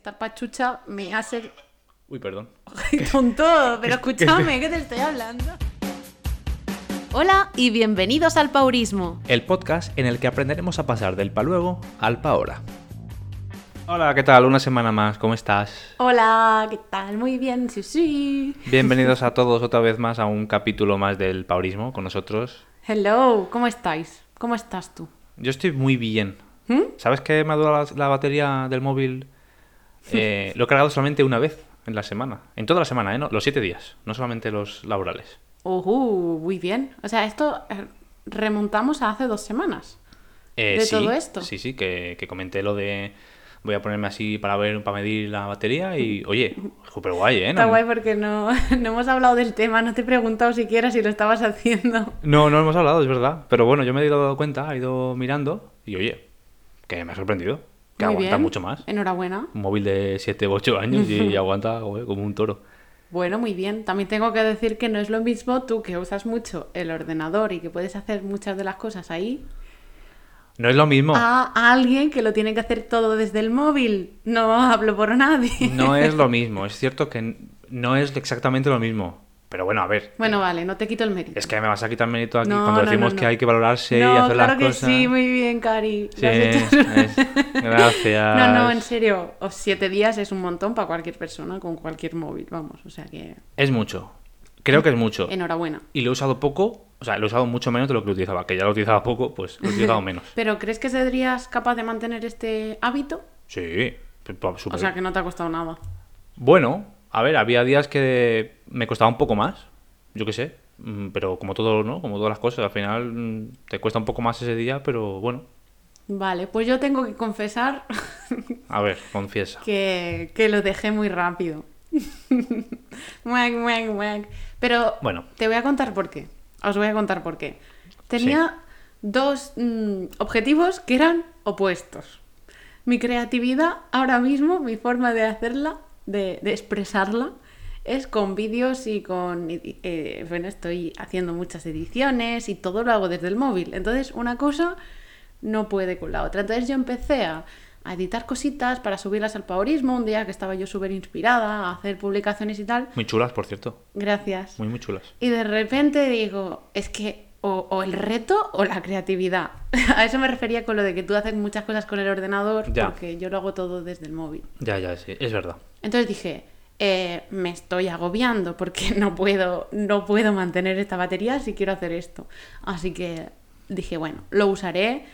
estar pachucha me hace... Uy, perdón. tonto, pero escúchame, que te estoy hablando. Hola y bienvenidos al Paurismo. El podcast en el que aprenderemos a pasar del pa luego al pa ahora. Hola, ¿qué tal? Una semana más, ¿cómo estás? Hola, ¿qué tal? Muy bien, sí, sí. Bienvenidos a todos otra vez más a un capítulo más del Paurismo con nosotros. Hello, ¿cómo estáis? ¿Cómo estás tú? Yo estoy muy bien. ¿Mm? ¿Sabes que me ha durado la, la batería del móvil? Eh, lo he cargado solamente una vez en la semana. En toda la semana, ¿eh? No, los siete días, no solamente los laborales. Ujú, muy bien. O sea, esto eh, remontamos a hace dos semanas. Eh, ¿De sí, todo esto? Sí, sí, que, que comenté lo de... Voy a ponerme así para ver, para medir la batería y, oye, súper guay, ¿eh? Está No- guay porque no, no hemos hablado del tema, no te he preguntado siquiera si lo estabas haciendo. No, no hemos hablado, es verdad. Pero bueno, yo me he ido dando cuenta, he ido mirando y oye, que me ha sorprendido. Que Muy aguanta bien. mucho más. Enhorabuena. Un móvil de 7 u 8 años y aguanta joder, como un toro. Bueno, muy bien. También tengo que decir que no es lo mismo tú que usas mucho el ordenador y que puedes hacer muchas de las cosas ahí, No es lo mismo. a alguien que lo tiene que hacer todo desde el móvil. No hablo por nadie. No es lo mismo. Es cierto que no es exactamente lo mismo. Pero bueno, a ver. Bueno, vale, no te quito el mérito. Es que me vas a quitar mérito aquí No, cuando no, decimos no, que hay que valorarse y hacer claro las que cosas. sí, muy bien, Cari. Sí, es- Gracias. No, no, en serio. Os siete días es un montón para cualquier persona con cualquier móvil, vamos. O sea que. Es mucho. Creo que es mucho. Enhorabuena. Y lo he usado poco, o sea, lo he usado mucho menos de lo que lo utilizaba. Que ya lo utilizaba poco, pues lo he utilizado menos. ¿Pero crees que serías capaz de mantener este hábito? Sí, p- p- súper O sea que no te ha costado nada. Bueno, a ver, había días que me costaba un poco más, yo qué sé, mm, pero como todo, ¿no? Como todas las cosas, al final mm, te cuesta un poco más ese día, pero bueno, Vale, pues yo tengo que confesar a ver, confiesa. que, que lo dejé muy rápido. Muac, muac, muac. Pero Bueno. te voy a contar por qué. Os voy a contar por qué. Tenía dos mm, objetivos que eran opuestos. Mi creatividad ahora mismo, mi forma de hacerla, de, de expresarla, es con vídeos y con... eh, bueno, estoy haciendo muchas ediciones y todo lo hago desde el móvil. Entonces, una cosa no puede con la otra. Entonces yo empecé a, a editar cositas para subirlas al paurismo un día que estaba yo súper inspirada a hacer publicaciones y tal. Muy chulas, por cierto, Gracias. muy, muy chulas. Y de repente digo, es que o, o el reto o la creatividad. a eso me refería con lo de que tú haces muchas cosas con el ordenador Ya. porque yo lo hago todo desde el móvil. Ya, ya, sí, es verdad. Entonces dije, eh, me estoy agobiando porque no puedo, no puedo mantener esta batería si quiero hacer esto. Así que dije, bueno, lo usaré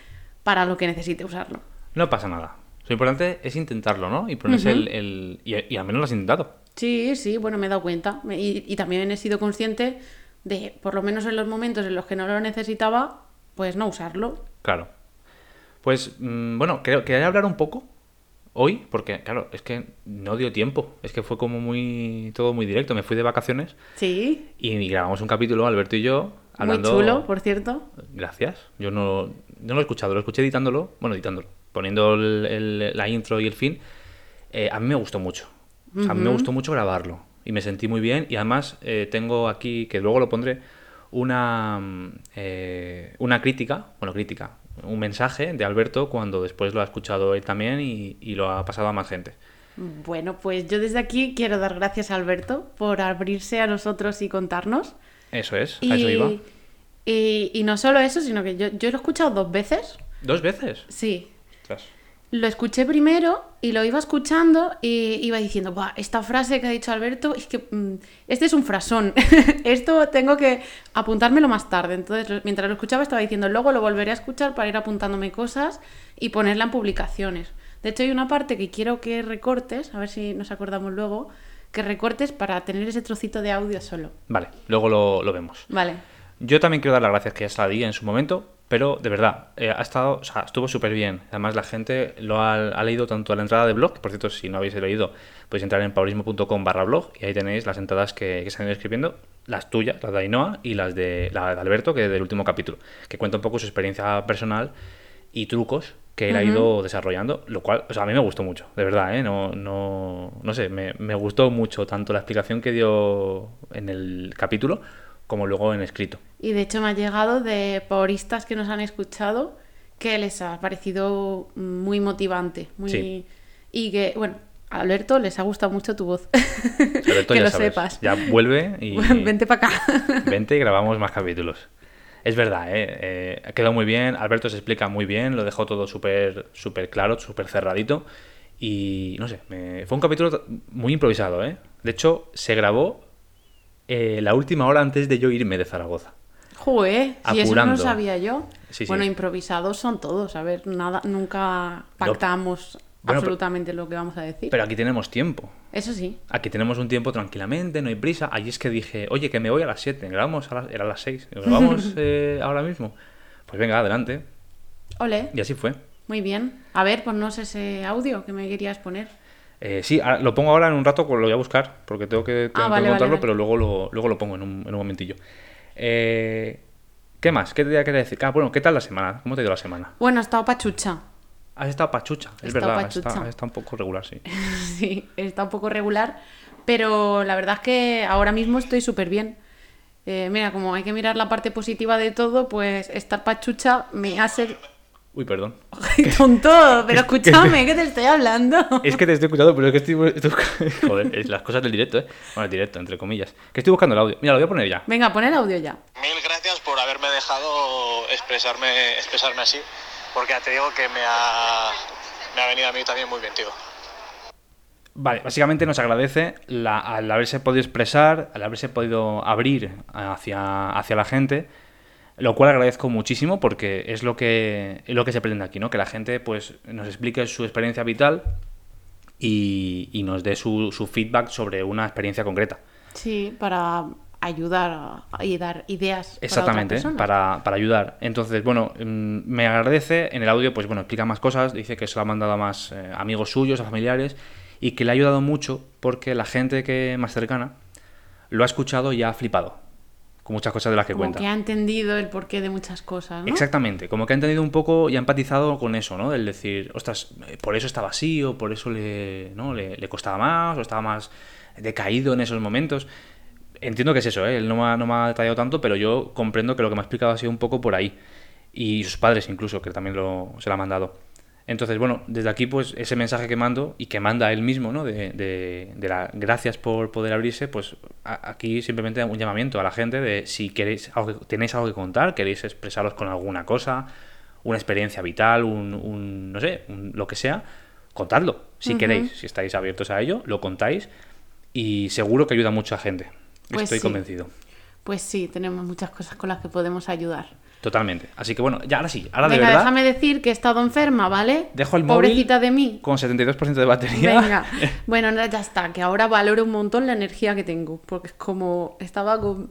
para lo que necesite usarlo. No pasa nada. Lo importante es intentarlo, ¿no? Y ponerse el... el- Y, y al menos lo has intentado. Sí, sí, bueno, me he dado cuenta. Y, y también he sido consciente de, por lo menos en los momentos en los que no lo necesitaba, pues no usarlo. Claro. Pues, mm, bueno, creo, quería hablar un poco hoy, porque, claro, es que no dio tiempo. Es que fue como muy... todo muy directo. Me fui de vacaciones Sí, y grabamos un capítulo, Alberto y yo, muy chulo, por cierto. Gracias. Yo no, no lo he escuchado, lo escuché editándolo, bueno, editándolo, poniendo el- el- la intro y el fin. Eh, a mí me gustó mucho. O sea, a mí me gustó mucho grabarlo y me sentí muy bien. Y además eh, tengo aquí, que luego lo pondré, una, mm, eh, una crítica, bueno, crítica, un mensaje de Alberto cuando después lo ha escuchado él también y, y lo ha pasado a más gente. Bueno, pues yo desde aquí quiero dar gracias a Alberto por abrirse a nosotros y contarnos. Eso es, Y, a eso iba. y, y no solo eso, sino que yo, yo lo he escuchado dos veces. ¿Dos veces? Sí. Lo escuché primero y lo iba escuchando y iba diciendo, Buah, esta frase que ha dicho Alberto, es que mm, este es un frasón. Esto tengo que apuntármelo más tarde. Entonces, mientras lo escuchaba estaba diciendo, luego lo volveré a escuchar para ir apuntándome cosas y ponerla en publicaciones. De hecho, hay una parte que quiero que recortes, a ver si nos acordamos luego, que recortes para tener ese trocito de audio solo. Vale, luego lo, lo vemos. Vale. Yo también quiero dar las gracias que ya se la di en su momento, pero de verdad, eh, ha estado, o sea, estuvo súper bien. Además, la gente lo ha, ha leído tanto a la entrada de blog, que por cierto, si no habéis leído, podéis entrar en paurismo.com barra blog y ahí tenéis las entradas que, que se han ido escribiendo, las tuyas, las de Ainhoa y las de, la de Alberto, que del último capítulo, que cuenta un poco su experiencia personal y trucos que él ha ido desarrollando, lo cual, o sea, a mí me gustó mucho, de verdad, ¿eh? No, no, no sé, me, me gustó mucho tanto la explicación que dio en el capítulo como luego en escrito. Y de hecho me ha llegado de pauristas que nos han escuchado que les ha parecido muy motivante. Muy... Sí. Y que, bueno, Alberto, les ha gustado mucho tu voz. Alberto, que ya lo sabes, sepas. Ya vuelve y Vente para acá. vente y grabamos más capítulos. Es verdad, ¿eh? Eh, quedado muy bien. Alberto se explica muy bien, lo dejó todo súper súper claro, súper cerradito. Y no sé, me- fue un capítulo muy improvisado, ¿eh? De hecho, se grabó eh, la última hora antes de yo irme de Zaragoza. Joder, si eso no Apurando. lo sabía yo. Sí, sí. Bueno, improvisados son todos, a ver, nada, nunca pactamos Bueno, absolutamente lo que vamos a decir. Pero aquí tenemos tiempo. Eso sí. Aquí tenemos un tiempo tranquilamente, no hay prisa. Allí es que dije, oye, que me voy a las 7, grabamos a las, era a las 6, grabamos eh, ahora mismo. Pues venga, adelante. Ole, Y así fue. muy bien. A ver, ponnos ese audio que me querías poner. Eh, sí, ahora- lo pongo ahora en un rato, lo voy a buscar, porque tengo que, tengo Ah, vale, vale. pero luego lo, luego lo pongo en un, en un momentillo. Eh, ¿Qué más? ¿Qué te quería decir? Ah, bueno, ¿qué tal la semana? ¿Cómo te ha ido la semana? Bueno, ha estado pachucha. Has estado pachucha, es estado verdad, pachucha. Está, está un poco regular, sí. sí, está un poco regular, pero la verdad es que ahora mismo estoy súper bien. Eh, mira, como hay que mirar la parte positiva de todo, pues estar pachucha me hace... Uy, perdón. ¡Ay, tonto! Pero escúchame, que te estoy hablando. Es que te estoy escuchando, pero es que estoy... estoy- Joder, es las cosas del directo, ¿eh? Bueno, el directo, entre comillas. Que estoy buscando el audio. Mira, lo voy a poner ya. Venga, pon el audio ya. Mil gracias por haberme dejado expresarme, expresarme así, porque ya te digo que me ha, me ha venido a mí también muy bien, tío. Vale, básicamente nos agradece la- al haberse podido expresar, al haberse podido abrir hacia, hacia la gente, lo cual agradezco muchísimo porque es lo que, es lo que se pretende aquí, ¿no? Que la gente pues nos explique su experiencia vital y, y nos dé su, su feedback sobre una experiencia concreta. Sí, para ayudar a- y dar ideas Exactamente, para, para ayudar. Entonces, bueno, mm, me agradece. En el audio, pues bueno, explica más cosas. Dice que se lo ha mandado a más eh, amigos suyos, a familiares, y que le ha ayudado mucho porque la gente que más cercana lo ha escuchado y ha flipado con muchas cosas de las que Como cuenta. que ha entendido el porqué de muchas cosas, ¿no? Exactamente, como que ha entendido un poco y ha empatizado con eso, ¿no? Del decir, ostras, eh, por eso estaba así, o por eso le, ¿no? le, le costaba más, o estaba más decaído en esos momentos. Entiendo que es eso, ¿eh? Él no me, ha, no me ha detallado tanto, pero yo comprendo que lo que me ha explicado ha sido un poco por ahí. Y sus padres incluso, que también lo, se lo ha mandado. Entonces, bueno, desde aquí, pues ese mensaje que mando y que manda él mismo, ¿no? De, de, de la gracias por poder abrirse, pues a- aquí simplemente un llamamiento a la gente de si queréis algo que- tenéis algo que contar, queréis expresaros con alguna cosa, una experiencia vital, un, un- no sé, un- lo que sea, contadlo. Si queréis, si estáis abiertos a ello, lo contáis y seguro que ayuda a mucha gente. Pues Estoy sí. convencido. Pues sí, tenemos muchas cosas con las que podemos ayudar. Totalmente. Así que bueno, ya ahora sí, ahora Venga, de verdad. déjame decir que he estado enferma, ¿vale? Dejo el móvil Pobrecita de mí. Con 72% de batería. Venga. Bueno, no, ya está, que ahora valoro un montón la energía que tengo, porque es como estaba con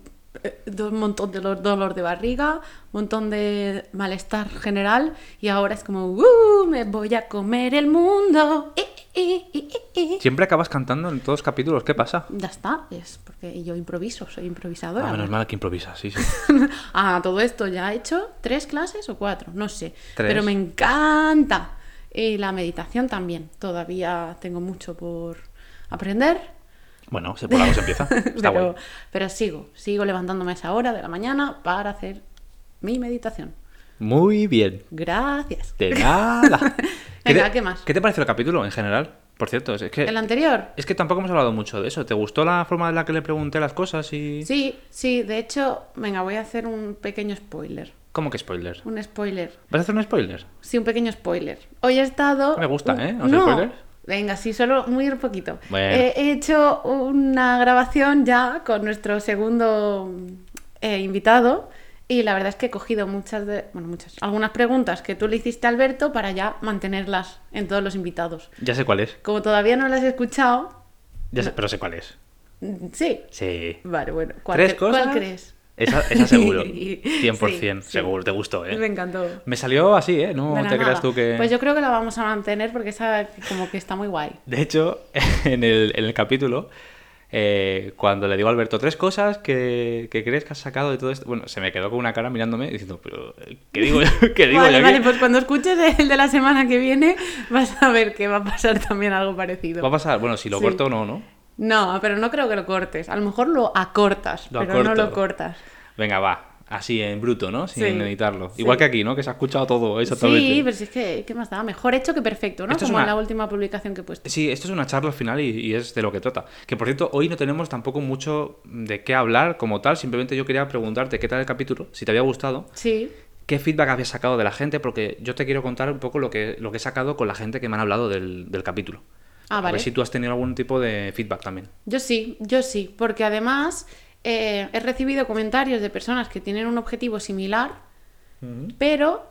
un montón de dolor, de barriga, un montón de malestar general, y ahora es como, ¡uh! Me voy a comer el mundo. I, i. Siempre acabas cantando en todos los capítulos. ¿Qué pasa? Ya está, es porque yo improviso, soy improvisadora. Ah, menos mal que improvisas, sí, sí. ah, todo esto ya he hecho tres clases o cuatro, no sé. Tres. Pero me encanta. Y la meditación también. Todavía tengo mucho por aprender. Bueno, se- por algo se empieza. Está pero, guay. pero sigo, sigo levantándome a esa hora de la mañana para hacer mi meditación. Muy bien. Gracias. De nada. Venga, te- ¿qué más? ¿Qué te pareció el capítulo en general? Por cierto, es que, ¿El anterior? es que tampoco hemos hablado mucho de eso. ¿Te gustó la forma en la que le pregunté las cosas y...? Sí, sí, de hecho, venga, voy a hacer un pequeño spoiler. ¿Cómo que spoiler? Un spoiler. ¿Vas a hacer un spoiler? Sí, un pequeño spoiler. Hoy he estado. Me gusta, un- ¿eh? ¿Los No. spoilers? Venga, sí, solo muy poquito. Bueno. Eh, he hecho una grabación ya con nuestro segundo eh, invitado y la verdad es que he cogido muchas de, bueno, muchas, algunas preguntas que tú le hiciste a Alberto para ya mantenerlas en todos los invitados. Ya sé cuál es. Como todavía no las he escuchado, Ya sé, pero sé cuál es. sí. Sí. Vale, bueno. ¿Cuál, ¿Tres cre- cuál crees? Esa, esa seguro. Sí, 100%. sí. Seguro. Te gustó, ¿eh? Me encantó. Me salió así, ¿eh? No te creas tú que... Pues yo creo que la vamos a mantener porque esa como que está muy guay. De hecho, en el, en el capítulo, eh, cuando le digo a Alberto tres cosas que, que crees que has sacado de todo esto, bueno, se me quedó con una cara mirándome diciendo, pero ¿qué digo yo? ¿Qué digo vale, yo vale, pues cuando escuches el de la semana que viene vas a ver que va a pasar también algo parecido. Va a pasar, bueno, si lo Sí. corto o no, ¿no? No, pero no creo que lo cortes. A lo mejor lo acortas, Lo pero no lo cortas. Venga, va. Así, en bruto, ¿no? Sin Sí, editarlo. sí. Igual que aquí, ¿no? Que se ha escuchado todo exactamente. Sí, pero si es que, ¿qué más da? Mejor hecho que perfecto, ¿no? Esto Como en la última publicación que he puesto. Sí, esto es una charla al final y, y es de lo que trata. Que por cierto, hoy no tenemos tampoco mucho de qué hablar como tal. Simplemente yo quería preguntarte qué tal el capítulo, si te había gustado, Sí, qué feedback habías sacado de la gente, porque yo te quiero contar un poco lo que, lo que he sacado con la gente que me han hablado del, del capítulo. Ah, A ver si tú has tenido algún tipo de feedback también. yo sí, yo sí, porque además eh, he recibido comentarios de personas que tienen un objetivo similar, pero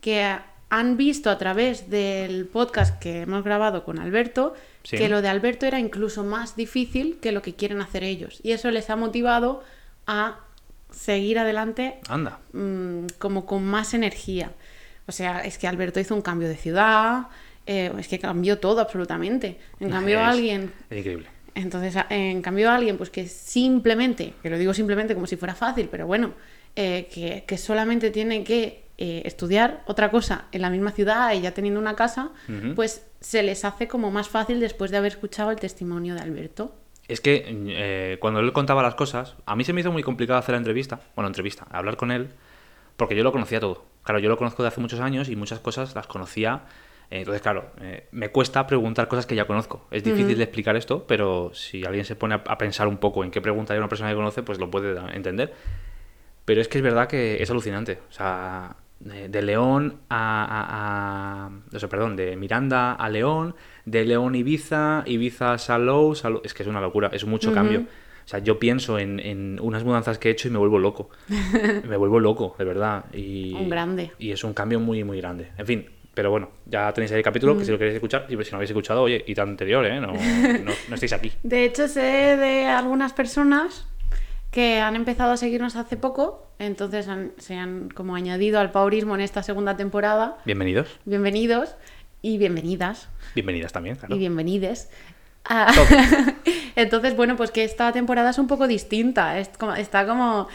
que han visto a través del podcast que hemos grabado con Alberto Sí. que lo de Alberto era incluso más difícil que lo que quieren hacer ellos. Y eso les ha motivado a seguir adelante Anda. mm, como con más energía. O sea, es que Alberto hizo un cambio de ciudad, eh, es que cambió todo absolutamente. En cambio, Es- alguien, Es increíble. entonces, en cambio, alguien, pues que simplemente, que lo digo simplemente como si fuera fácil, pero bueno, eh, que, que solamente tiene que eh, estudiar otra cosa en la misma ciudad y ya teniendo una casa, pues se les hace como más fácil después de haber escuchado el testimonio de Alberto. Es que eh, cuando él contaba las cosas, a mí se me hizo muy complicado hacer la entrevista, bueno, entrevista, hablar con él, porque yo lo conocía todo. Claro, yo lo conozco de hace muchos años y muchas cosas las conocía. Entonces, claro, eh, me cuesta preguntar cosas que ya conozco. Es difícil de explicar esto, pero si alguien se pone a, a pensar un poco en qué pregunta hay una persona que conoce, pues lo puede entender. Pero es que es verdad que es alucinante. O sea, de, de León a, a- a- o sea, perdón, de Miranda a León, de León a Ibiza, Ibiza a Salou, Salou- es que es una locura, es mucho cambio. O sea, yo pienso en, en unas mudanzas que he hecho y me vuelvo loco. me vuelvo loco, de verdad. Y, Un grande. Y es un cambio muy, muy grande. En fin, pero bueno, ya tenéis ahí el capítulo, que si lo queréis escuchar, y si no habéis escuchado, oye, y tan anterior, ¿eh? No, no, no estáis aquí. De hecho, sé de algunas personas que han empezado a seguirnos hace poco, entonces han- se han como añadido al paurismo en esta segunda temporada. Bienvenidos. Bienvenidos y bienvenidas Bienvenidas también, claro. y bienvenides. Ah, entonces, bueno, pues que esta temporada es un poco distinta. Es como- está como.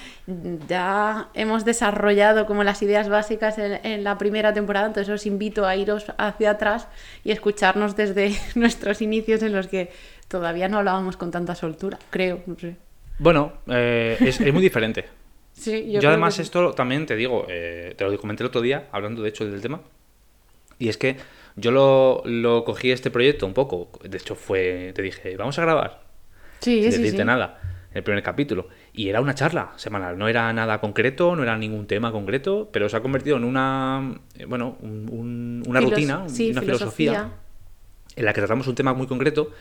Ya hemos desarrollado como las ideas básicas en, en la primera temporada, entonces os invito a iros hacia atrás y escucharnos desde nuestros inicios en los que todavía no hablábamos con tanta soltura, creo. No sé. Bueno, eh, es, es muy diferente. Sí, Yo, creo además que esto también te digo, eh, te lo comenté el otro día, hablando de hecho del tema, y es que yo lo, lo cogí este proyecto un poco, de hecho fue, te dije, vamos a grabar, Sí, sin sí, decirte sí. nada, el primer capítulo, y era una charla semanal, no era nada concreto, no era ningún tema concreto, pero se ha convertido en una, eh, bueno, un- un- una Filos- rutina, sí, una filosofía en la que tratamos un tema muy concreto,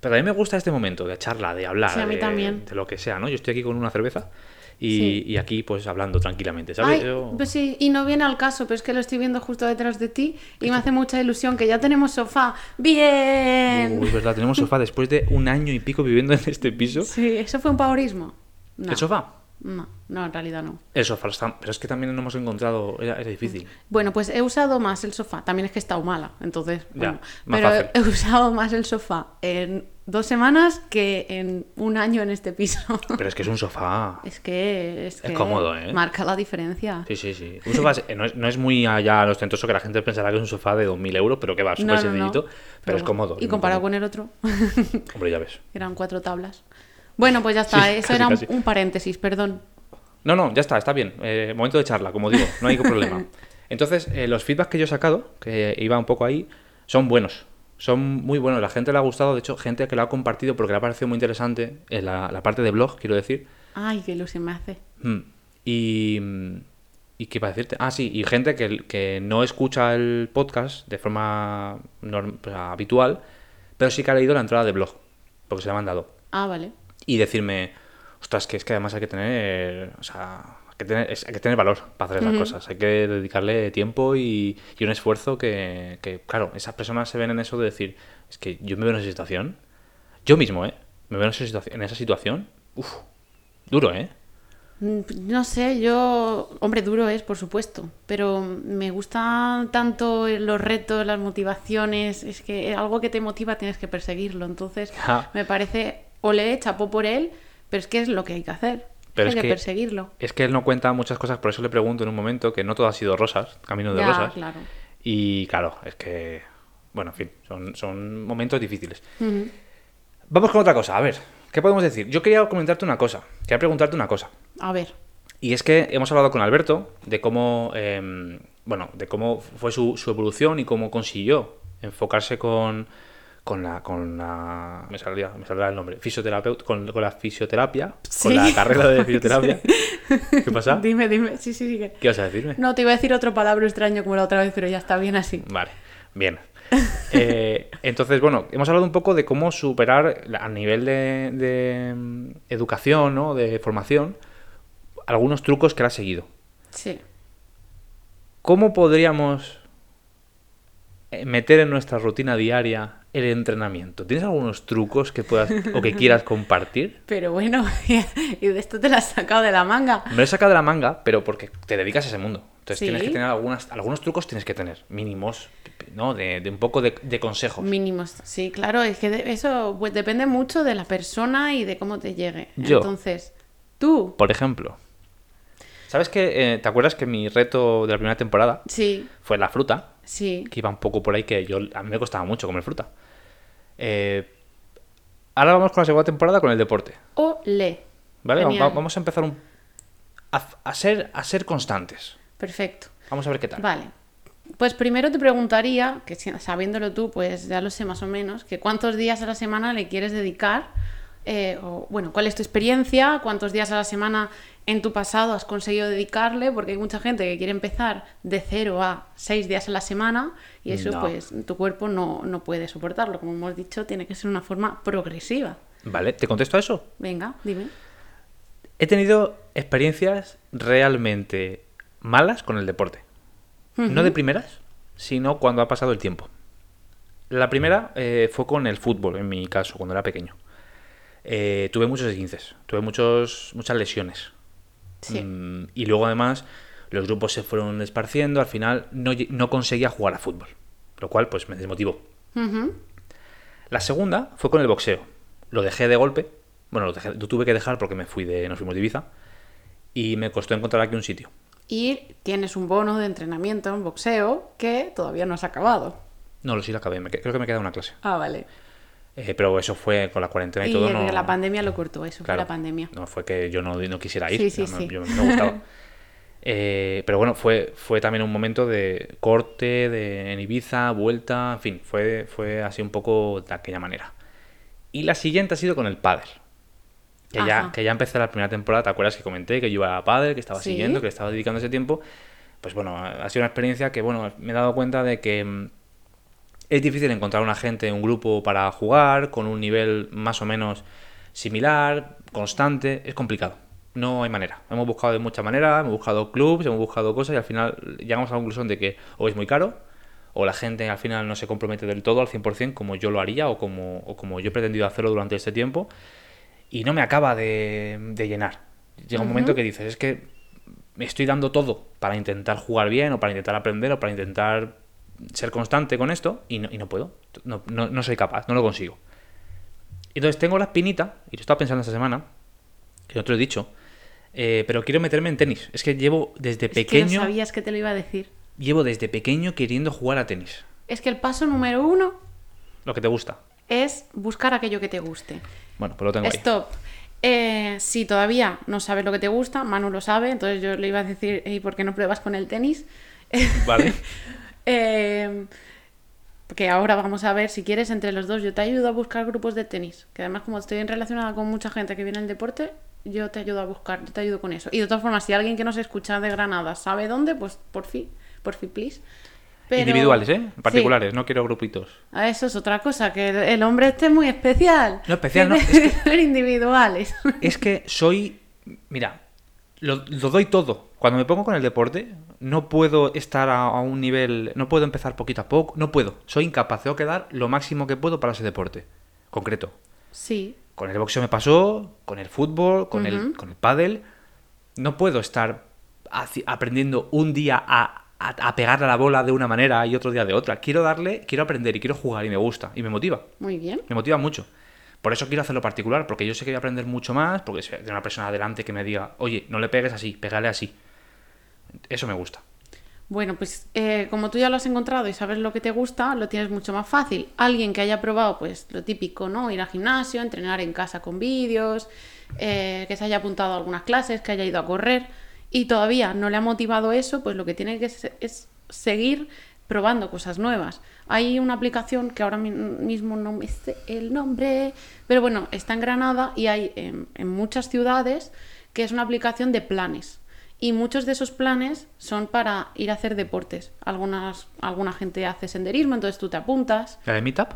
pero a mí me gusta este momento de charla, de hablar, Sí, a mí de, también. de lo que sea, ¿no? Yo estoy aquí con una cerveza y, Sí. y aquí pues hablando tranquilamente, ¿sabes? Ay, Yo- pues sí, y no viene al caso, pero es que lo estoy viendo justo detrás de ti y me hace mucha ilusión que ya tenemos sofá. ¡Bien! Uy, verdad, tenemos sofá después de un año y pico viviendo en este piso. Sí, ¿eso fue un paurismo? No. ¿El sofá? No, no, en realidad no. El sofá, está- pero es que también no hemos encontrado, era, era difícil. Bueno, pues he usado más el sofá. También es que he estado mala, entonces. Ya, bueno, más pero fácil. he usado más el sofá en dos semanas que en un año en este piso. Pero es que es un sofá. es que es, Es que cómodo, ¿eh? Marca la diferencia. Sí, sí, sí. Un sofá eh, no, es, no es muy allá ostentoso que la gente pensará que es un sofá de 2.000 euros, pero que va, súper No, sencillito, pero, es cómodo. Y comparado con el otro, Hombre, ya ves. eran cuatro tablas. Bueno, pues ya está. Sí, Eso casi, era un, casi. un paréntesis, perdón. No, no, ya está, está bien. Eh, momento de charla, como digo, no hay problema. Entonces, eh, los feedbacks que yo he sacado, que iba un poco ahí, son buenos. Son muy buenos. La gente le ha gustado, de hecho, gente que lo ha compartido porque le ha parecido muy interesante en la, la parte de blog, quiero decir. Ay, qué ilusión me hace. Mm. Y, ¿Y qué iba a decirte? Ah, sí, y gente que, que no escucha el podcast de forma norm- o sea, habitual, pero sí que ha leído la entrada de blog, porque se la han mandado. Ah, vale. Y decirme, ostras, que es que además hay que tener, o sea, que tener, es- hay que tener valor para hacer esas cosas, hay que dedicarle tiempo y, y un esfuerzo que, que, claro, esas personas se ven en eso de decir, es que yo me veo en esa situación, yo mismo, ¿eh? Me veo en esa situación, en esa situación, uf, duro, ¿eh? No sé, yo, hombre, duro es, por supuesto, pero me gustan tanto los retos, las motivaciones, es que algo que te motiva tienes que perseguirlo, entonces Ja. me parece, ole, chapó por él, pero es que es lo que hay que hacer, Pero hay es que, perseguirlo. Es que él no cuenta muchas cosas, por eso le pregunto en un momento que no todo ha sido rosas, camino de Ya, rosas. claro. Y claro, es que, bueno, en fin, son, son momentos difíciles. Vamos con otra cosa, a ver, ¿qué podemos decir? Yo quería comentarte una cosa, quería preguntarte una cosa. A ver, Y es que hemos hablado con Alberto de cómo, em, bueno, de cómo fue su, su evolución y cómo consiguió enfocarse con, con la, con la, me saldrá, me saldrá el nombre, fisioterapeuta, con, con la fisioterapia, con la carrera de fisioterapia. ¿Qué pasa? Dime, dime. Sí, sí, sí. ¿Qué vas a decirme? No, te iba a decir otro palabra extraño como la otra vez, pero ya está bien así. Vale, bien. Eh, entonces, bueno, hemos hablado un poco de cómo superar a nivel de, de, mm, educación, ¿no? de formación, algunos trucos que él ha seguido. Sí. ¿Cómo podríamos eh, meter en nuestra rutina diaria el entrenamiento? ¿Tienes algunos trucos que puedas o que quieras compartir? Pero bueno, y de esto te la has sacado de la manga. Me lo he sacado de la manga, pero porque te dedicas a ese mundo. Entonces Sí. tienes que tener algunas, algunos trucos, tienes que tener mínimos, ¿no? De, de un poco de, de consejos. Mínimos. Sí, claro, es que de- eso pues, depende mucho de la persona y de cómo te llegue. Yo. Entonces, tú, Por ejemplo, ¿sabes que ¿Te acuerdas que mi reto de la primera temporada sí, fue la fruta? sí. Que iba un poco por ahí, que yo a mí me costaba mucho comer fruta. Eh, ahora vamos con la segunda temporada con el deporte. O le. ¿Vale? Va- vamos a empezar un- a, a ser, a ser constantes. Perfecto. Vamos a ver qué tal. Vale. Pues primero te preguntaría, que sabiéndolo tú, pues ya lo sé más o menos, que cuántos días a la semana le quieres dedicar, eh, o bueno, cuál es tu experiencia, cuántos días a la semana en tu pasado has conseguido dedicarle, porque hay mucha gente que quiere empezar de cero a seis días a la semana y eso No. pues tu cuerpo no, no puede soportarlo. Como hemos dicho, tiene que ser una forma progresiva. Vale, ¿te contesto a eso? Venga, dime. He tenido experiencias realmente malas con el deporte. No de primeras, sino cuando ha pasado el tiempo. La primera eh, fue con el fútbol, en mi caso, cuando era pequeño. Eh, tuve muchos esguinces, tuve muchos, muchas lesiones. Sí. Mm, y luego además los grupos se fueron esparciendo, al final no, no conseguía jugar a fútbol, lo cual pues me desmotivó. Ujú. La segunda fue con el boxeo. Lo dejé de golpe, bueno, lo, dejé- lo tuve que dejar porque me fui de, nos fuimos de Ibiza y me costó encontrar aquí un sitio. Y tienes un bono de entrenamiento en boxeo que todavía no has acabado. No, lo sí lo acabé, me creo que me queda una clase. Ah, vale. Eh, pero eso fue con la cuarentena y, Y todo. No, la pandemia lo cortó, eso claro, fue la pandemia. No fue que yo no, no quisiera ir, Sí, sí, no, sí. yo- me gustaba. Eh, pero bueno, fue, fue también un momento de corte de, en Ibiza, vuelta, en fin, fue, fue así un poco de aquella manera. Y la siguiente ha sido con el pádel. Que ya, que ya empecé la primera temporada, ¿te acuerdas que comenté que yo iba a pádel, que estaba siguiendo, que le estaba dedicando ese tiempo? Pues bueno, ha ha sido una experiencia que, bueno, me he dado cuenta de que mm, es difícil encontrar una gente, un grupo para jugar con un nivel más o menos similar, constante, es complicado. No hay manera. Hemos buscado de muchas maneras, hemos buscado clubs, hemos buscado cosas y al final llegamos a la conclusión de que o es muy caro o la gente al final no se compromete del todo al 100% como yo lo haría o como, o como yo he pretendido hacerlo durante este tiempo y no me acaba de, de llenar. Llega un momento que dices, es que me estoy dando todo para intentar jugar bien o para intentar aprender o para intentar ser constante con esto y no, y no puedo. No, no- no soy capaz, no lo consigo. Entonces tengo la espinita, y lo estaba pensando esta semana, que no te lo he dicho, eh, pero quiero meterme en tenis. Es que llevo desde Es que pequeño, no sabías que te lo iba a decir. llevo desde pequeño queriendo jugar a tenis. Es que el paso número uno Lo que te gusta. es buscar aquello que te guste. Bueno, pues lo tengo ahí. Stop. Eh, si todavía no sabes lo que te gusta, Manu lo sabe, entonces yo le iba a decir, ¿y por qué no pruebas con el tenis? Vale. Eh, que ahora vamos a ver, si quieres, entre los dos, yo te ayudo a buscar grupos de tenis. Que además, como estoy relacionada con mucha gente que viene al deporte, yo te ayudo a buscar, yo te ayudo con eso. Y de todas formas, si alguien que nos escucha de Granada sabe dónde, pues por fin, por fin, please. Pero- Individuales, ¿eh? Sí. Particulares, no quiero grupitos. Ah, Eso es otra cosa, que el, el hombre este es muy especial. No, especial no, es que ser individuales. Es que soy. Mira, lo, lo doy todo. Cuando me pongo con el deporte, no puedo estar a, a un nivel. No puedo empezar poquito a poco. No puedo. Soy incapaz. Tengo que dar lo máximo que puedo para ese deporte. Concreto. Sí, Con el boxeo me pasó, con el fútbol, con, el, con el pádel. No puedo estar aprendiendo un día a, a, a pegarle a la bola de una manera y otro día de otra. Quiero darle, quiero aprender y quiero jugar y me gusta y me motiva. muy bien. Me motiva mucho. Por eso quiero hacerlo particular, porque yo sé que voy a aprender mucho más, porque sé de una persona adelante que me diga, oye, no le pegues así, pégale así. Eso me gusta. Bueno, pues eh, como tú ya lo has encontrado y sabes lo que te gusta, lo tienes mucho más fácil. Alguien que haya probado, pues lo típico, ¿no? Ir al gimnasio, entrenar en casa con vídeos, eh, que se haya apuntado a algunas clases, que haya ido a correr y todavía no le ha motivado eso, pues lo que tiene que es seguir probando cosas nuevas. Hay una aplicación que ahora mi- mismo no me sé el nombre, pero bueno, está en Granada y hay en muchas ciudades que es una aplicación de planes. Y muchos de esos planes son para ir a hacer deportes. Algunas, alguna gente hace senderismo, entonces tú te apuntas. ¿La de Meetup?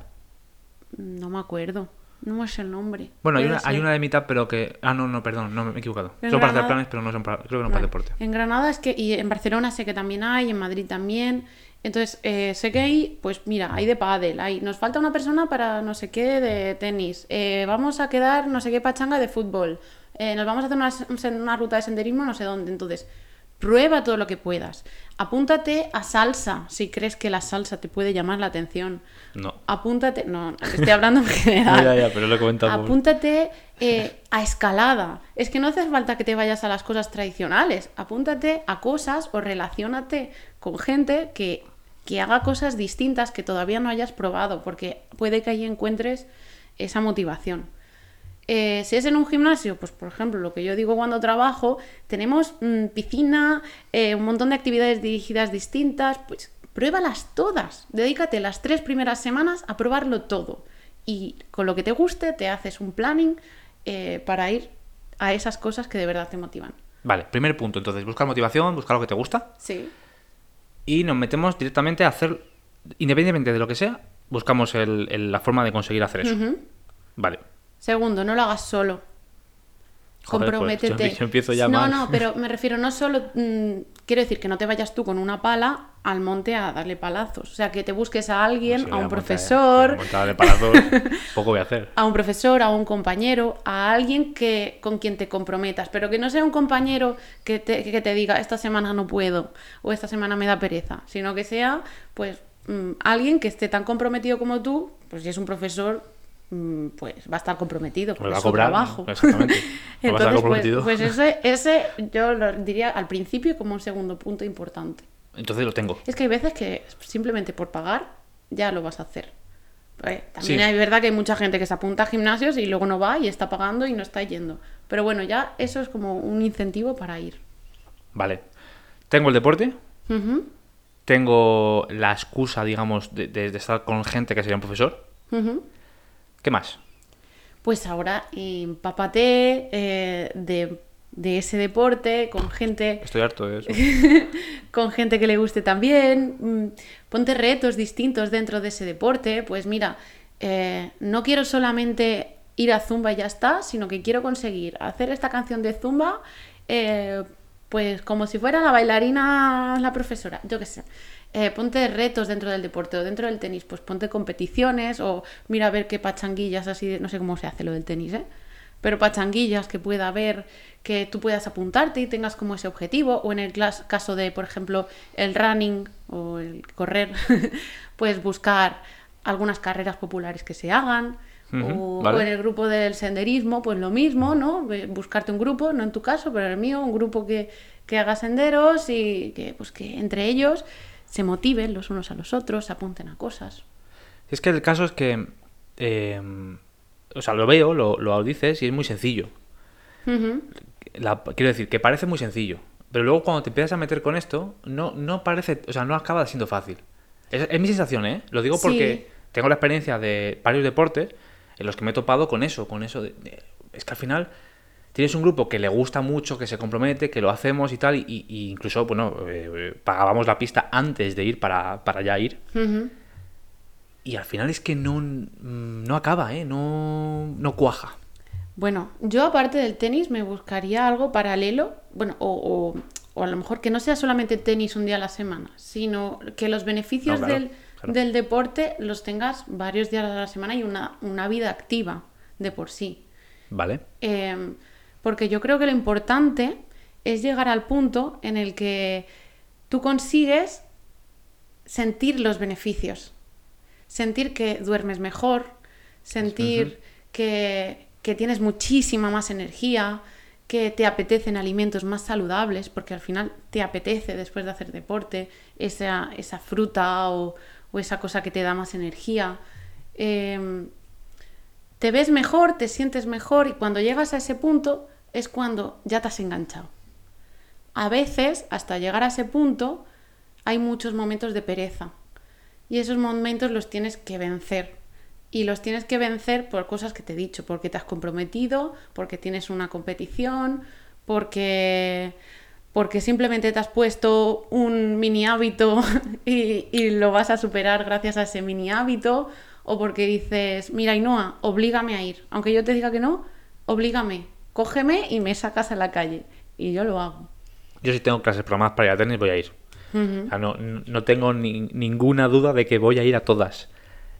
No me acuerdo, no me sé el nombre. Bueno, hay una, hay una de Meetup, pero que. Ah, no, no, perdón, no me he equivocado. En Son para hacer Granada- planes, pero no son para. Creo que no para Vale. deporte. En Granada es que, y en Barcelona sé que también hay, en Madrid también. Entonces, eh, sé que hay, pues mira, hay de pádel, hay, nos falta una persona para no sé qué de tenis, eh, vamos a quedar no sé qué pachanga de fútbol, eh, nos vamos a hacer una, una ruta de senderismo no sé dónde. Entonces, prueba todo lo que puedas. Apúntate a salsa, si crees que la salsa te puede llamar la atención. No. Apúntate, no, estoy hablando en general. Ya, ya, ya, pero lo he Apúntate eh, a escalada. Es que no hace falta que te vayas a las cosas tradicionales. Apúntate a cosas o relaciónate con gente que, que haga cosas distintas que todavía no hayas probado, porque puede que ahí encuentres esa motivación. Eh, si es en un gimnasio, pues por ejemplo, lo que yo digo cuando trabajo, tenemos mm, piscina, eh, un montón de actividades dirigidas distintas, pues pruébalas todas. Dedícate las tres primeras semanas a probarlo todo. Y con lo que te guste, te haces un planning eh, para ir a esas cosas que de verdad te motivan. Vale, primer punto. Entonces, buscar motivación, buscar lo que te gusta. Sí. Y nos metemos directamente a hacer. Independientemente de lo que sea, buscamos el- el- la forma de conseguir hacer eso. Vale. Segundo, no lo hagas solo. Joder, pues, Comprométete. yo- yo empiezo ya no, mal. no, pero me refiero no solo. mm, quiero decir que no te vayas tú con una pala al monte a darle palazos. O sea, que te busques a alguien, a un profesor, de palazos, poco voy a hacer. a un profesor, a un compañero, a alguien que con quien te comprometas, pero que no sea un compañero que te, que te diga esta semana no puedo o esta semana me da pereza, sino que sea pues mm, alguien que esté tan comprometido como tú, pues si es un profesor pues va a estar comprometido Me con su cobrar, trabajo. exactamente. Me va a estar Entonces, pues, pues ese, ese yo lo diría al principio como un segundo punto importante. Entonces lo tengo. Es que hay veces que simplemente por pagar ya lo vas a hacer. También Sí. hay verdad que hay mucha gente que se apunta a gimnasios y luego no va y está pagando y no está yendo. Pero bueno, ya eso es como un incentivo para ir. Vale. Tengo el deporte, tengo la excusa, digamos, de, de- de estar con gente que sería un profesor. ujú. ¿Qué más? Pues ahora empápate eh, de, de ese deporte con gente Estoy harto de eso. con gente que le guste también. mm, Ponte retos distintos dentro de ese deporte. Pues mira, eh, no quiero solamente ir a Zumba y ya está, sino que quiero conseguir hacer esta canción de Zumba, eh, pues como si fuera la bailarina, la profesora, yo qué sé. Eh, ponte retos dentro del deporte o dentro del tenis, pues ponte competiciones o mira a ver qué pachanguillas así, de- no sé cómo se hace lo del tenis, ¿eh? pero pachanguillas que pueda haber, que tú puedas apuntarte y tengas como ese objetivo, o en el caso de, por ejemplo, el running o el correr, pues buscar algunas carreras populares que se hagan, o, vale. o en el grupo del senderismo, pues lo mismo, ¿no? Buscarte un grupo, no en tu caso, pero en el mío, un grupo que, que haga senderos y que, pues, que entre ellos se motiven los unos a los otros, se apunten a cosas. Es que el caso es que. eh, o sea, lo veo, lo, lo dices y es muy sencillo. La- quiero decir, que parece muy sencillo. Pero luego cuando te empiezas a meter con esto, no, no parece. O sea, no acaba siendo fácil. Es, es mi sensación, ¿eh? Lo digo porque Sí. tengo la experiencia de varios deportes en los que me he topado con eso, con eso de, de- es que al final tienes un grupo que le gusta mucho, que se compromete, que lo hacemos y tal, y, y incluso, bueno, eh, pagábamos la pista antes de ir para, para ya ir. Y al final es que no, no acaba, ¿eh? No, no cuaja. Bueno, yo aparte del tenis me buscaría algo paralelo, bueno, o, o- o a lo mejor que no sea solamente tenis un día a la semana, sino que los beneficios No, claro, del, claro. del deporte los tengas varios días a la semana y una, una vida activa de por sí. ¿Vale? Eh, porque yo creo que lo importante es llegar al punto en el que tú consigues sentir los beneficios. Sentir que duermes mejor, sentir que, que tienes muchísima más energía, que te apetecen alimentos más saludables, porque al final te apetece después de hacer deporte esa, esa fruta o, o esa cosa que te da más energía. Em, te ves mejor, te sientes mejor y cuando llegas a ese punto es cuando ya te has enganchado. a veces, hasta llegar a ese punto, hay muchos momentos de pereza. Y esos momentos los tienes que vencer. Y los tienes que vencer por cosas que te he dicho, porque te has comprometido, porque tienes una competición, porque, porque simplemente te has puesto un mini hábito y, y lo vas a superar gracias a ese mini hábito, o porque dices, mira, Inoa, oblígame a ir. Aunque yo te diga que no, oblígame, cógeme y me sacas a la calle. Y yo lo hago. Yo si tengo clases programadas para ir a tenis, voy a ir. O sea, no, no tengo ni- ninguna duda de que voy a ir a todas.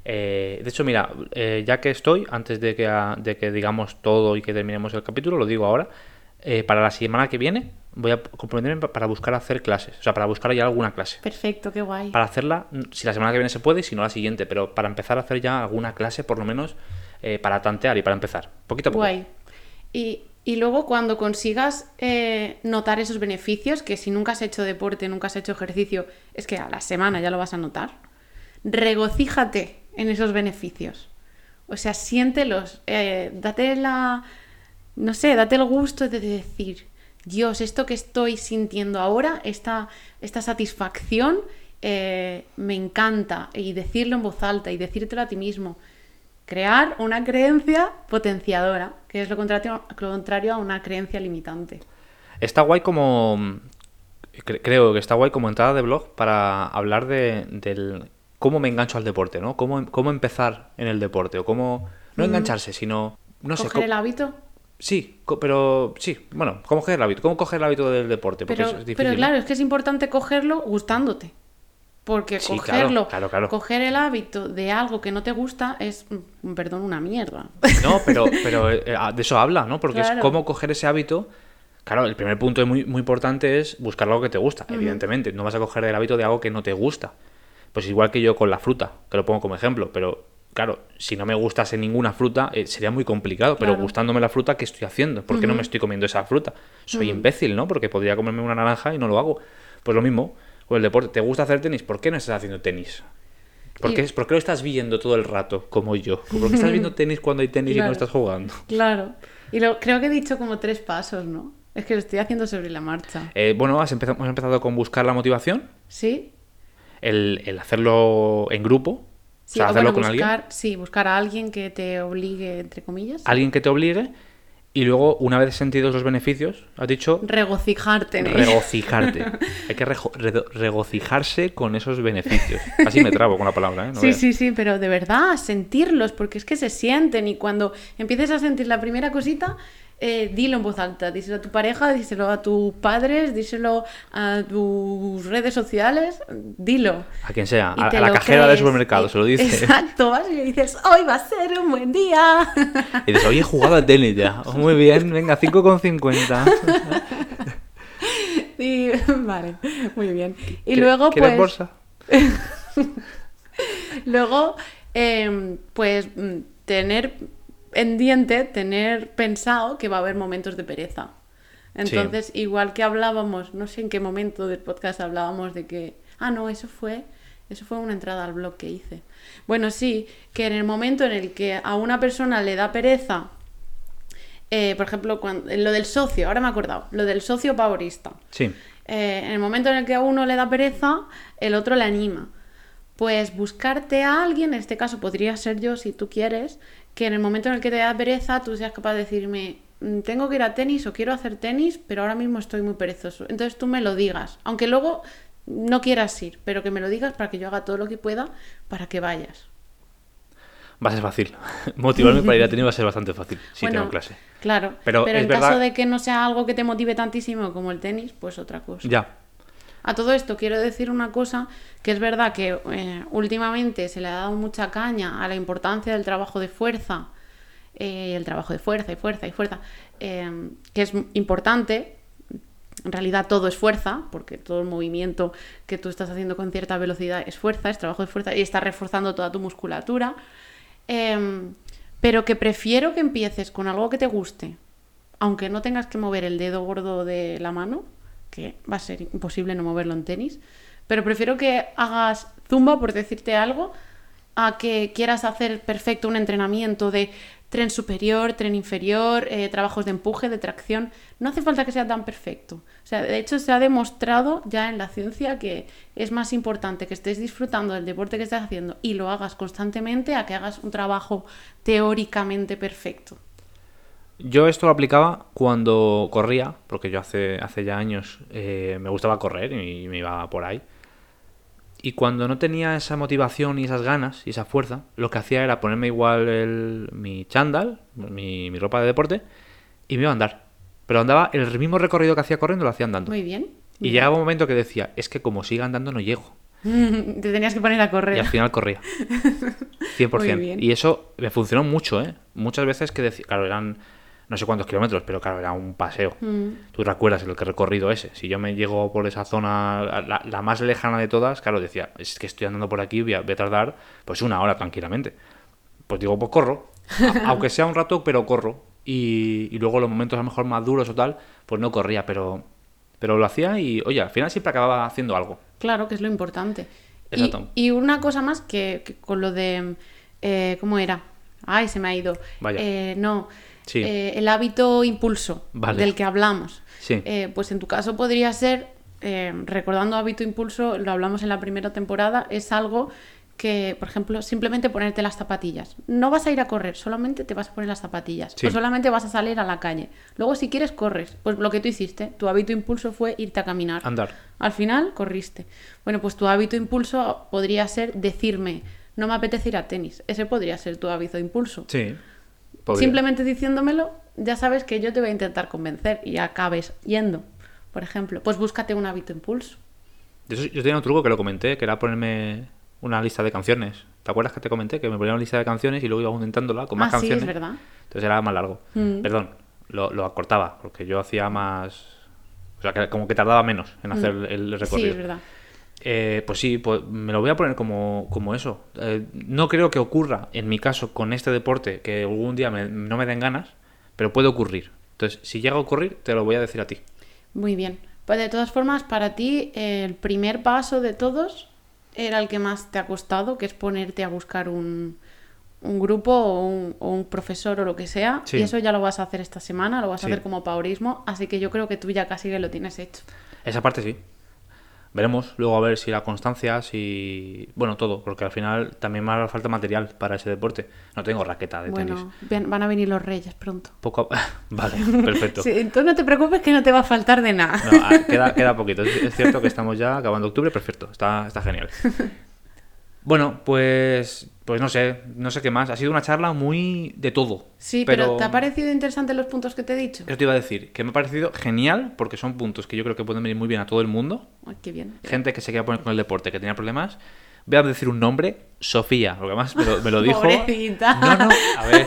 Eh, de hecho, mira, eh, ya que estoy, antes de que, a- de que digamos todo y que terminemos el capítulo, lo digo ahora, eh, para la semana que viene voy a comprometerme pa- para buscar hacer clases, o sea, para buscar ya alguna clase. Perfecto, qué guay. Para hacerla, si la semana que viene se puede, si no la siguiente, pero para empezar a hacer ya alguna clase, por lo menos, eh, para tantear y para empezar, poquito a poco. Guay. Y, luego cuando consigas eh, notar esos beneficios, que si nunca has hecho deporte, nunca has hecho ejercicio, es que a la semana ya lo vas a notar, regocíjate en esos beneficios. O sea, siéntelos, eh, date la, no sé, date el gusto de decir, Dios, esto que estoy sintiendo ahora, esta, esta satisfacción, eh, me encanta. Y decirlo en voz alta y decírtelo a ti mismo. Crear una creencia potenciadora, que es lo contrario, contrario a una creencia limitante. Está guay como. cre- Creo que está guay como entrada de blog para hablar de, del cómo me engancho al deporte, ¿no? Cómo, cómo empezar en el deporte, o cómo. No engancharse, sino. No sé. Coger co- el hábito. Sí, co- pero sí, bueno, cómo coger el hábito, cómo coger el hábito del deporte, porque Pero, es difícil. pero ¿no? claro, es que es importante cogerlo gustándote. Porque Sí, cogerlo, claro, claro. coger el hábito de algo que no te gusta es, mm, perdón, una mierda. No, pero, pero eh, eh, de eso habla, ¿no? Porque es cómo coger ese hábito. Claro, el primer punto muy, muy importante es buscar algo que te gusta, evidentemente. No vas a coger el hábito de algo que no te gusta. Pues igual que yo con la fruta, que lo pongo como ejemplo, pero claro, si no me gustase ninguna fruta eh, sería muy complicado, pero Claro. gustándome la fruta, ¿qué estoy haciendo? ¿Por qué no me estoy comiendo esa fruta? Soy imbécil, ¿no? Porque podría comerme una naranja y no lo hago. Pues lo mismo con el deporte. ¿Te gusta hacer tenis? ¿Por qué no estás haciendo tenis? ¿Por Y- qué, ¿Por qué lo estás viendo todo el rato, como yo? ¿Por qué estás viendo tenis cuando hay tenis y Claro. no estás jugando? Claro. Y lo, creo que he dicho como tres pasos, ¿no? Es que lo estoy haciendo sobre la marcha. Eh, bueno, has empezado, hemos empezado con buscar la motivación, ¿Sí? el, el hacerlo en grupo, Sí, o sea, o hacerlo bueno, con alguien, buscar, sí, buscar a alguien que te obligue, entre comillas. alguien que te obligue, y luego, una vez sentidos los beneficios, has dicho Regocijarte regocijarte. Hay que regocijarse con esos beneficios. Así me trabo con la palabra, ¿eh? No Sí, veas. sí, sí, pero de verdad, sentirlos, porque es que se sienten y cuando empieces a sentir la primera cosita, eh, dilo en voz alta, díselo a tu pareja, díselo a tus padres, díselo a tus redes sociales, dilo. A quien sea, a, a la cajera del crees. supermercado, Y- se lo dice. Exacto, vas y le dices, hoy va a ser un buen día. Y dices, oye, he jugado al tenis ya. Oh, muy bien, venga, 5,50. Y, vale, muy bien. Y ¿Quie- luego, ¿Quieres pues, bolsa? Luego, em, pues mm, tener en diente, tener pensado que va a haber momentos de pereza. Entonces, igual que hablábamos, no sé en qué momento del podcast hablábamos de que, ah, no, eso fue, eso fue una entrada al blog que hice. Bueno, sí, que en el momento en el que a una persona le da pereza, eh, por ejemplo, cuando, lo del socio, ahora me he acordado, lo del socio pavorista. Sí. Eh, en el momento en el que a uno le da pereza, el otro le anima. Pues buscarte a alguien, en este caso podría ser yo si tú quieres, que en el momento en el que te da pereza tú seas capaz de decirme, "Mm, tengo que ir a tenis o quiero hacer tenis, pero ahora mismo estoy muy perezoso. Entonces tú me lo digas, aunque luego no quieras ir, pero que me lo digas para que yo haga todo lo que pueda para que vayas. Va a ser fácil. Motivarme para ir a tenis va a ser bastante fácil si Bueno, tengo clase. Claro, Pero en verdad- caso de que no sea algo que te motive tantísimo como el tenis, pues otra cosa. Ya. A todo esto quiero decir una cosa, que es verdad que eh, últimamente se le ha dado mucha caña a la importancia del trabajo de fuerza, eh, el trabajo de fuerza y fuerza y fuerza, eh, que es importante, en realidad todo es fuerza, porque todo el movimiento que tú estás haciendo con cierta velocidad es fuerza, es trabajo de fuerza y está reforzando toda tu musculatura, Em, pero que prefiero que empieces con algo que te guste, aunque no tengas que mover el dedo gordo de la mano, que va a ser imposible no moverlo en tenis, pero prefiero que hagas zumba, por decirte algo, a que quieras hacer perfecto un entrenamiento de tren superior, tren inferior, eh, trabajos de empuje, de tracción. No hace falta que sea tan perfecto. O sea, de hecho se ha demostrado ya en la ciencia que es más importante que estés disfrutando del deporte que estás haciendo y lo hagas constantemente a que hagas un trabajo teóricamente perfecto. Yo esto lo aplicaba cuando corría, porque yo hace, hace ya años eh, me gustaba correr y me iba por ahí. Y cuando no tenía esa motivación y esas ganas y esa fuerza, lo que hacía era ponerme igual el, mi chándal, mi, mi ropa de deporte, y me iba a andar. Pero andaba el mismo recorrido que hacía corriendo, lo hacía andando. Muy bien. Y llegaba un momento que decía, es que como siga andando no llego. Te tenías que poner a Y correr. al final corría. 100%. Muy bien. Y eso me funcionó mucho, ¿eh? Muchas veces que decía, claro, eran no sé cuántos kilómetros, pero claro, era un paseo. Mm. Tú recuerdas el recorrido ese. Si yo me llego por esa zona, la, la más lejana de todas, claro, decía, es que estoy andando por aquí, voy a, voy a tardar pues una hora tranquilamente. Pues digo, pues corro. A- aunque sea un rato, pero corro. Y, y luego los momentos a lo mejor más duros o tal, pues no corría, pero, pero lo hacía y, oye, al final siempre acababa haciendo algo. Claro, que es lo importante. Y, Exacto. y una cosa más que, que con lo de... eh, ¿Cómo era? Ay, se me ha ido. Vaya. Eh, no. Sí. Eh, el hábito impulso Vale. del que hablamos. Sí. Eh, pues en tu caso podría ser, eh, recordando hábito impulso, lo hablamos en la primera temporada, es algo que, por ejemplo, simplemente ponerte las zapatillas. No vas a ir a correr, solamente te vas a poner las zapatillas. Sí. O solamente vas a salir a la calle. Luego, si quieres, corres. Pues lo que tú hiciste, tu hábito impulso fue irte a caminar. Andar. Al final corriste. Bueno, pues tu hábito impulso podría ser decirme, no me apetece ir a tenis. Ese podría ser tu hábito impulso. Sí. Podría. Simplemente diciéndomelo, ya sabes que yo te voy a intentar convencer y acabes yendo. Por ejemplo, pues búscate un hábito impulso. Yo, yo tenía un truco que lo comenté, que era ponerme una lista de canciones. ¿Te acuerdas que te comenté? Que me ponía una lista de canciones y luego iba aumentándola con más ah, sí, canciones. es verdad. Entonces era más largo. Mm. Perdón, lo, lo acortaba, porque yo hacía más... O sea, que como que tardaba menos en hacer el, el Mm. Sí, recorrido. es verdad. Eh, pues sí, pues me lo voy a poner como, como eso. Eh, no creo que ocurra, en mi caso, con este deporte, que algún día me- no me den ganas, pero puede ocurrir. Entonces, si llega a ocurrir, te lo voy a decir a ti. Muy bien. Pues de todas formas, para ti, el primer paso de todos era el que más te ha costado, que es ponerte a buscar un, un grupo o un, o un profesor o lo que sea. Sí. Y eso ya lo vas a hacer esta semana, lo vas Sí. a hacer como paurismo. Así que yo creo que tú ya casi que lo tienes hecho. Esa parte sí. Veremos luego a ver si la constancia, si... Bueno, todo, porque al final también me hará falta material para ese deporte. No tengo raqueta de tenis. Bueno, van a venir los reyes pronto. Poco a- Vale, perfecto. Sí, tú no te preocupes que no te va a faltar de nada. No, ah, queda, queda poquito. Es, es cierto que estamos ya acabando octubre, perfecto. Está, está genial. Bueno, pues, pues no sé, no sé qué más. Ha sido una charla muy de todo. Sí, pero... ¿te ha parecido interesante los puntos que te he dicho? Eso te iba a decir, que me ha parecido genial porque son puntos que yo creo que pueden venir muy bien a todo el mundo. Ay, qué bien. Gente que se quiera poner con el deporte, que tenía problemas. Voy a decir un nombre, Sofía, porque además me lo, me lo dijo. Pobrecita. No, no, a ver,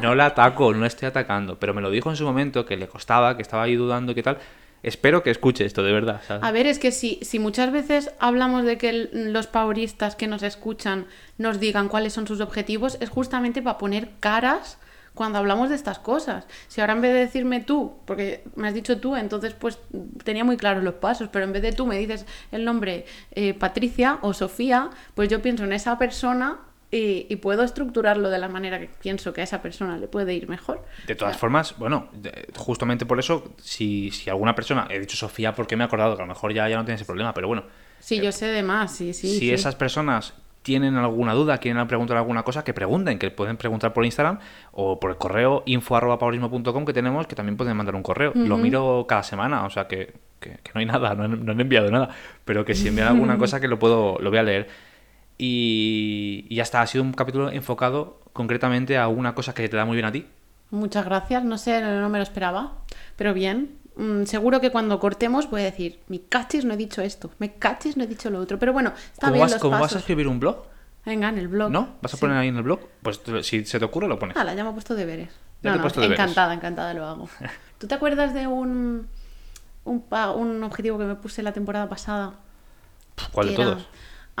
no la ataco, no la estoy atacando, pero me lo dijo en su momento que le costaba, que estaba ahí dudando, que tal. Espero que escuche esto, de verdad. A ver, es que si, si muchas veces hablamos de que los pauristas que nos escuchan nos digan cuáles son sus objetivos, es justamente para poner caras cuando hablamos de estas cosas. Si ahora en vez de decirme tú, porque me has dicho tú, entonces pues tenía muy claros los pasos, pero en vez de tú me dices el nombre eh, Patricia o Sofía, pues yo pienso en esa persona y, y puedo estructurarlo de la manera que pienso que a esa persona le puede ir mejor. De todas formas, bueno, de- justamente por eso, si, si alguna persona, he dicho Sofía porque me he acordado que a lo mejor ya, ya no tiene ese problema, pero bueno, Sí, yo sé de más, sí, sí. si sí. esas personas tienen alguna duda, quieren preguntar alguna cosa, que pregunten, que pueden preguntar por Instagram o por el correo info.paurismo.com que tenemos, que también pueden mandar un correo. Lo miro cada semana, o sea que, que- que no hay nada, no han, no han enviado nada, pero que si envían alguna cosa que lo puedo, lo voy a leer. Y, y ya está, ha sido un capítulo enfocado concretamente a una cosa que te da muy bien a ti. Muchas gracias, no sé, no me lo esperaba, pero bien. Mm, seguro que cuando cortemos voy a decir, mi cachis no he dicho esto, me cachis no he dicho lo otro, pero bueno, está ¿Cómo, bien vas, los cómo vas a escribir un blog? Venga, en el blog. ¿No? ¿Vas a Sí. poner ahí en el blog? Pues si se te ocurre, lo pones. Hala, ya me he puesto deberes. Ya no, te he no, puesto deberes. encantada, encantada lo hago. ¿Tú te acuerdas de un, un, un objetivo que me puse la temporada pasada? ¿Cuál de era todos?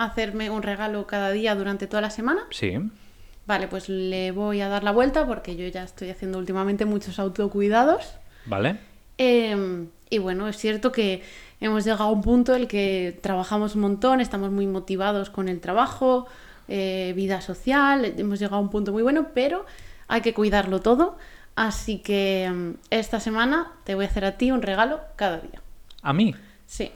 Hacerme un regalo cada día durante toda la semana. Sí. Vale, pues le voy a dar la vuelta porque yo ya estoy haciendo últimamente muchos autocuidados. ¿Vale? Eh, y bueno, es cierto que hemos llegado a un punto en el que trabajamos un montón, estamos muy motivados con el trabajo, eh, vida social, hemos llegado a un punto muy bueno, pero hay que cuidarlo todo. Así que mm, esta semana te voy a hacer a ti un regalo cada día. ¿A mí? Sí.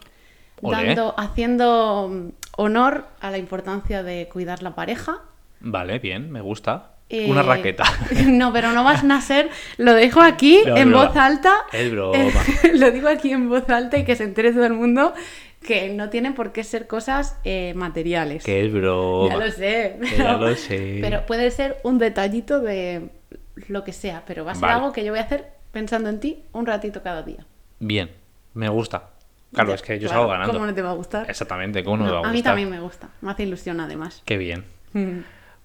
Dando, haciendo honor a la importancia de cuidar la pareja. Vale, bien, me gusta. Eh, Una raqueta. No, pero no vas a ser. Lo dejo aquí No, en broma. voz alta. Es broma. lo digo aquí en voz alta y que se entere todo el mundo que no tienen por qué ser cosas eh, materiales. que es broma. Ya lo sé. Que ya lo sé. Pero puede ser un detallito de lo que sea, pero va a ser Vale. algo que yo voy a hacer pensando en ti un ratito cada día. Bien, me gusta. Claro, Ya, es que yo claro, salgo ganando. ¿Cómo no te va a gustar? Exactamente, ¿cómo no, No, me va a a gustar? mí también me gusta. Me hace ilusión además. Qué bien.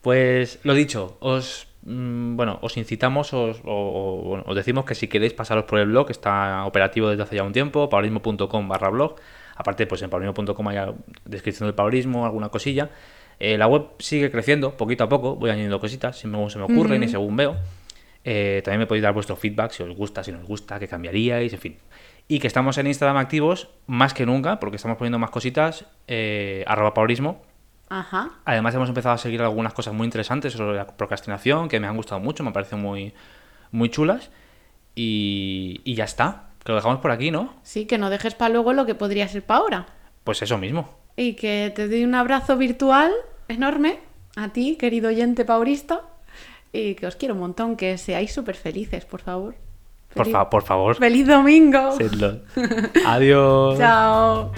Pues lo dicho, os mm, bueno, os incitamos os, o- os decimos que si queréis pasaros por el blog, está operativo desde hace ya un tiempo, paulismo.com barra blog. Aparte, pues en paulismo.com hay descripción del paulismo, alguna cosilla. Eh, la web sigue creciendo poquito a poco, voy añadiendo cositas según se me ocurren y según veo. Eh, también me podéis dar vuestro feedback si os gusta, si no os gusta, qué cambiaríais, en fin. Y que estamos en Instagram activos más que nunca, porque estamos poniendo más cositas, eh, arroba paulismo, Ajá. Además hemos empezado a seguir algunas cosas muy interesantes sobre la procrastinación que me han gustado mucho, me parecen muy, muy chulas. Y, y ya está, que lo dejamos por aquí, ¿no? Sí, que no dejes para luego lo que podría ser para ahora. Pues eso mismo. Y que te doy un abrazo virtual enorme a ti, querido oyente paurista. Y que os quiero un montón, que seáis súper felices, por favor. Por, fa- por favor. ¡Feliz domingo! Sedlo. Adiós. Chao.